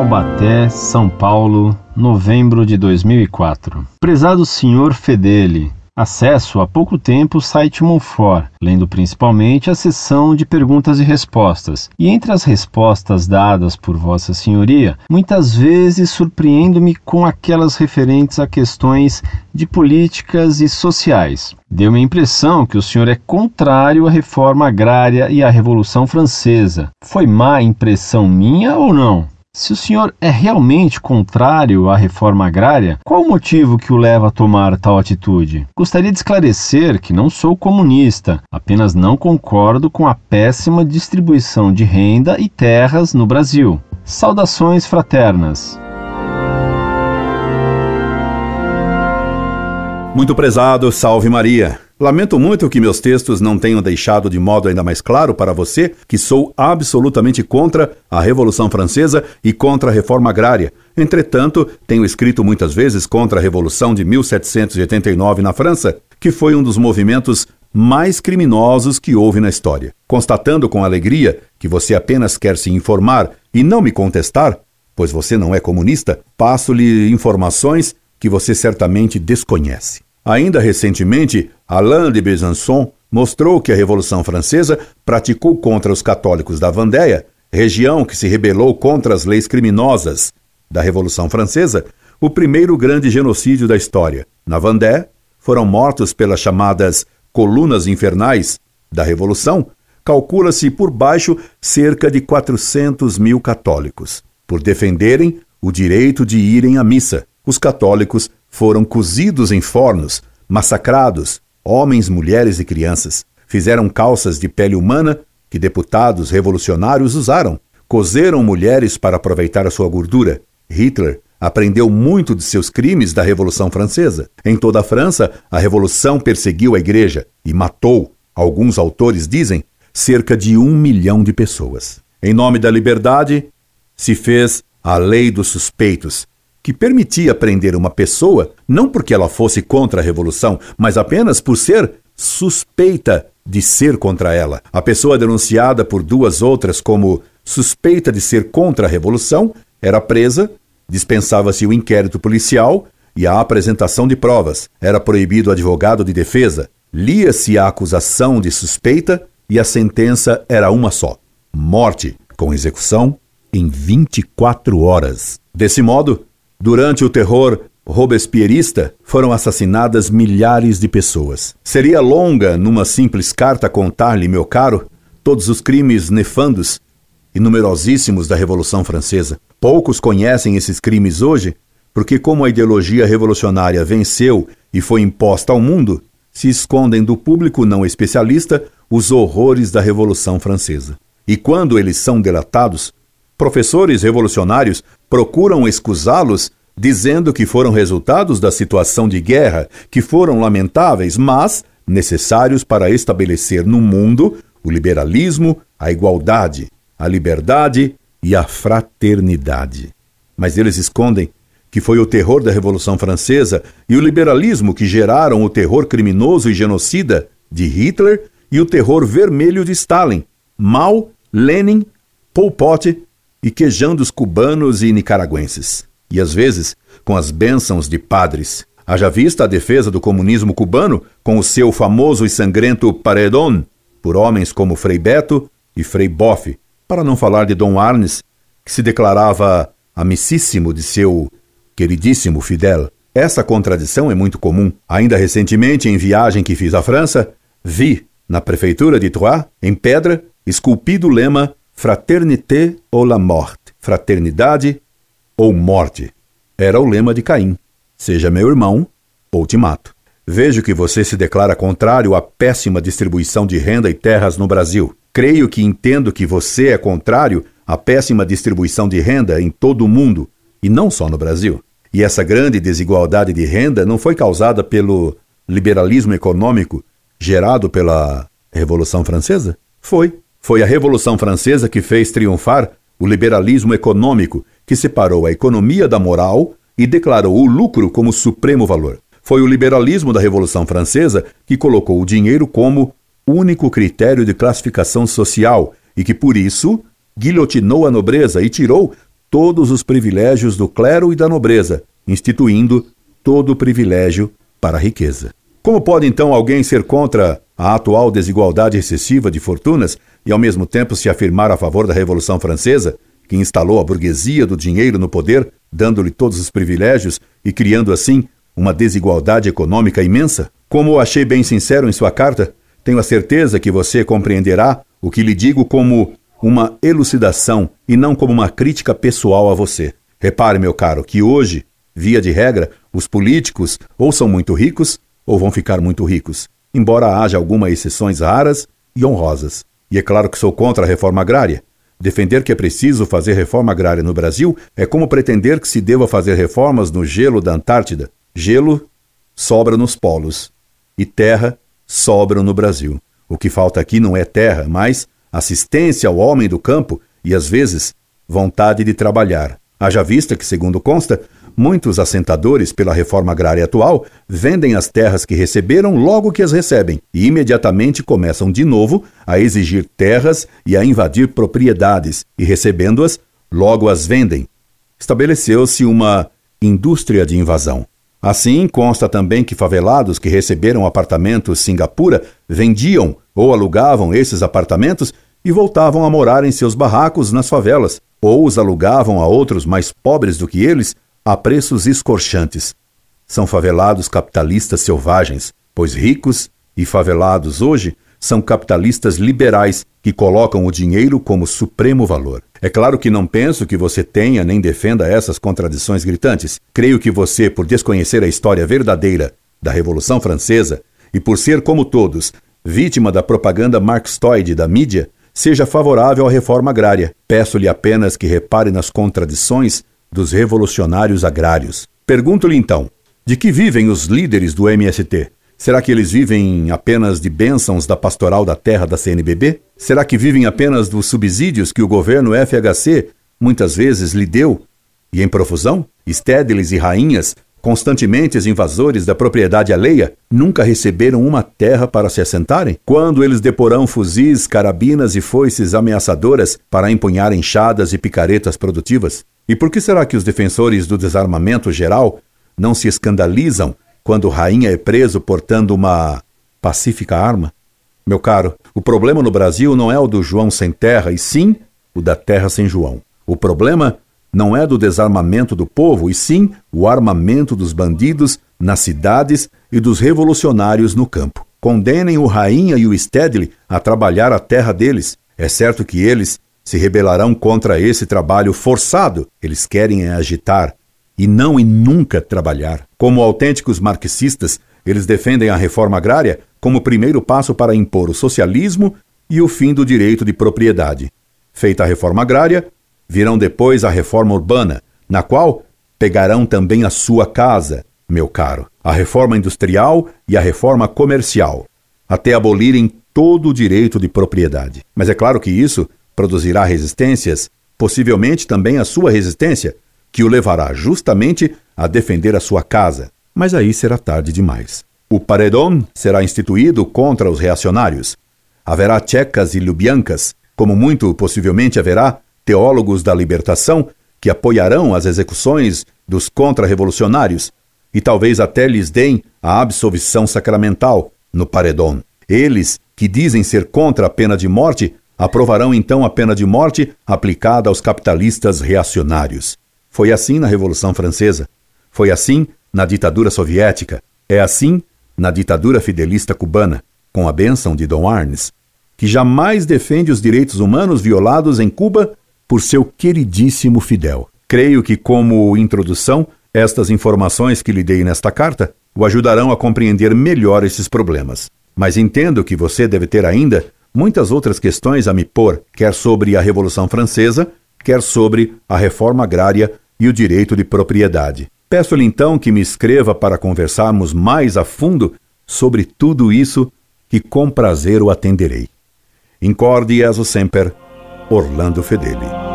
Taubaté, São Paulo, novembro de 2004. Prezado senhor Fedeli, acesso há pouco tempo o site Monfort, lendo principalmente a seção de perguntas e respostas. E entre as respostas dadas por Vossa Senhoria, muitas vezes surpreendo-me com aquelas referentes a questões de políticas e sociais. Deu-me a impressão que o senhor é contrário à reforma agrária e à Revolução Francesa. Foi má impressão minha ou não? Se o senhor é realmente contrário à reforma agrária, qual o motivo que o leva a tomar tal atitude? Gostaria de esclarecer que não sou comunista, apenas não concordo com a péssima distribuição de renda e terras no Brasil. Saudações fraternas. Muito prezado, salve Maria. Lamento muito que meus textos não tenham deixado de modo ainda mais claro para você que sou absolutamente contra a Revolução Francesa e contra a reforma agrária. Entretanto, tenho escrito muitas vezes contra a Revolução de 1789 na França, que foi um dos movimentos mais criminosos que houve na história. Constatando com alegria que você apenas quer se informar e não me contestar, pois você não é comunista, passo-lhe informações que você certamente desconhece. Ainda recentemente, Alain de Besançon mostrou que a Revolução Francesa praticou contra os católicos da Vendéia, região que se rebelou contra as leis criminosas da Revolução Francesa, o primeiro grande genocídio da história. Na Vendée, foram mortos pelas chamadas colunas infernais da Revolução, calcula-se por baixo cerca de 400 mil católicos, por defenderem o direito de irem à missa. Os católicos foram cozidos em fornos, massacrados, homens, mulheres e crianças. Fizeram calças de pele humana que deputados revolucionários usaram. Cozeram mulheres para aproveitar a sua gordura. Hitler aprendeu muito de seus crimes da Revolução Francesa. Em toda a França, a Revolução perseguiu a Igreja e matou, alguns autores dizem, cerca de um milhão de pessoas. Em nome da liberdade, se fez a lei dos suspeitos, que permitia prender uma pessoa não porque ela fosse contra a revolução, mas apenas por ser suspeita de ser contra ela. A pessoa denunciada por duas outras como suspeita de ser contra a revolução era presa, dispensava-se o inquérito policial e a apresentação de provas. Era proibido o advogado de defesa. Lia-se a acusação de suspeita e a sentença era uma só: morte, com execução em 24 horas. Desse modo, Durante o terror robespierrista, foram assassinadas milhares de pessoas. Seria longa, numa simples carta, contar-lhe, meu caro, todos os crimes nefandos e numerosíssimos da Revolução Francesa. Poucos conhecem esses crimes hoje, porque, como a ideologia revolucionária venceu e foi imposta ao mundo, se escondem do público não especialista os horrores da Revolução Francesa. E quando eles são delatados, professores revolucionários procuram escusá-los dizendo que foram resultados da situação de guerra, que foram lamentáveis, mas necessários para estabelecer no mundo o liberalismo, a igualdade, a liberdade e a fraternidade. Mas eles escondem que foi o terror da Revolução Francesa e o liberalismo que geraram o terror criminoso e genocida de Hitler e o terror vermelho de Stalin, Mao, Lenin, Pol Pot e quejando os cubanos e nicaragüenses. E às vezes com as bênçãos de padres. Haja vista a defesa do comunismo cubano com o seu famoso e sangrento paredón por homens como Frei Beto e Frei Boff, para não falar de Dom Arnes, que se declarava amicíssimo de seu queridíssimo Fidel. Essa contradição é muito comum. Ainda recentemente, em viagem que fiz à França, vi, na prefeitura de Troyes, em pedra, esculpido o lema Fraternité ou la mort, fraternidade ou morte. Era o lema de Caim: seja meu irmão ou te mato. Vejo que você se declara contrário à péssima distribuição de renda e terras no Brasil. Creio que entendo que você é contrário à péssima distribuição de renda em todo o mundo, e não só no Brasil. E essa grande desigualdade de renda não foi causada pelo liberalismo econômico gerado pela Revolução Francesa? Foi. Foi a Revolução Francesa que fez triunfar o liberalismo econômico, que separou a economia da moral e declarou o lucro como supremo valor. Foi o liberalismo da Revolução Francesa que colocou o dinheiro como único critério de classificação social e que, por isso, guilhotinou a nobreza e tirou todos os privilégios do clero e da nobreza, instituindo todo o privilégio para a riqueza. Como pode então alguém ser contra a atual desigualdade excessiva de fortunas e ao mesmo tempo se afirmar a favor da Revolução Francesa, que instalou a burguesia do dinheiro no poder, dando-lhe todos os privilégios e criando assim uma desigualdade econômica imensa? Como achei bem sincero em sua carta, tenho a certeza que você compreenderá o que lhe digo como uma elucidação e não como uma crítica pessoal a você. Repare, meu caro, que hoje, via de regra, os políticos ou são muito ricos ou vão ficar muito ricos, embora haja algumas exceções raras e honrosas. E é claro que sou contra a reforma agrária. Defender que é preciso fazer reforma agrária no Brasil é como pretender que se deva fazer reformas no gelo da Antártida. Gelo sobra nos polos e terra sobra no Brasil. O que falta aqui não é terra, mas assistência ao homem do campo e, às vezes, vontade de trabalhar. Haja vista que, segundo consta, muitos assentadores, pela reforma agrária atual, vendem as terras que receberam logo que as recebem e imediatamente começam de novo a exigir terras e a invadir propriedades e, recebendo-as, logo as vendem. Estabeleceu-se uma indústria de invasão. Assim, consta também que favelados que receberam apartamentos Singapura vendiam ou alugavam esses apartamentos e voltavam a morar em seus barracos nas favelas, ou os alugavam a outros mais pobres do que eles a preços escorchantes. São favelados capitalistas selvagens, pois ricos e favelados hoje são capitalistas liberais que colocam o dinheiro como supremo valor. É claro que não penso que você tenha nem defenda essas contradições gritantes. Creio que você, por desconhecer a história verdadeira da Revolução Francesa e por ser, como todos, vítima da propaganda marxistoide da mídia, seja favorável à reforma agrária. Peço-lhe apenas que repare nas contradições dos revolucionários agrários. Pergunto-lhe então: de que vivem os líderes do MST? Será que eles vivem apenas de bênçãos da pastoral da terra da CNBB? Será que vivem apenas dos subsídios que o governo FHC muitas vezes lhe deu? E em profusão? Stédiles e rainhas, constantemente invasores da propriedade alheia, nunca receberam uma terra para se assentarem? Quando eles deporão fuzis, carabinas e foices ameaçadoras para empunhar enxadas e picaretas produtivas? E por que será que os defensores do desarmamento geral não se escandalizam quando Rainha é preso portando uma pacífica arma? Meu caro, o problema no Brasil não é o do João sem terra, e sim o da terra sem João. O problema não é do desarmamento do povo, e sim o armamento dos bandidos nas cidades e dos revolucionários no campo. Condenem o Rainha e o Stedley a trabalhar a terra deles. É certo que eles se rebelarão contra esse trabalho forçado. Eles querem agitar e não e nunca trabalhar. Como autênticos marxistas, eles defendem a reforma agrária como primeiro passo para impor o socialismo e o fim do direito de propriedade. Feita a reforma agrária, virão depois a reforma urbana, na qual pegarão também a sua casa, meu caro, a reforma industrial e a reforma comercial, até abolirem todo o direito de propriedade. Mas é claro que isso produzirá resistências, possivelmente também a sua resistência, que o levará justamente a defender a sua casa. Mas aí será tarde demais. O paredão será instituído contra os reacionários. Haverá tchecas e lubiancas, como muito possivelmente haverá teólogos da libertação que apoiarão as execuções dos contra-revolucionários e talvez até lhes deem a absolvição sacramental no paredão. Eles, que dizem ser contra a pena de morte, aprovarão então a pena de morte aplicada aos capitalistas reacionários. Foi assim na Revolução Francesa. Foi assim na ditadura soviética. É assim na ditadura fidelista cubana, com a bênção de Dom Arnes, que jamais defende os direitos humanos violados em Cuba por seu queridíssimo Fidel. Creio que, como introdução, estas informações que lhe dei nesta carta o ajudarão a compreender melhor esses problemas. Mas entendo que você deve ter ainda muitas outras questões a me pôr, quer sobre a Revolução Francesa, quer sobre a reforma agrária e o direito de propriedade. Peço-lhe então que me escreva para conversarmos mais a fundo sobre tudo isso, que com prazer o atenderei. Incorde e sempre, Orlando Fedeli.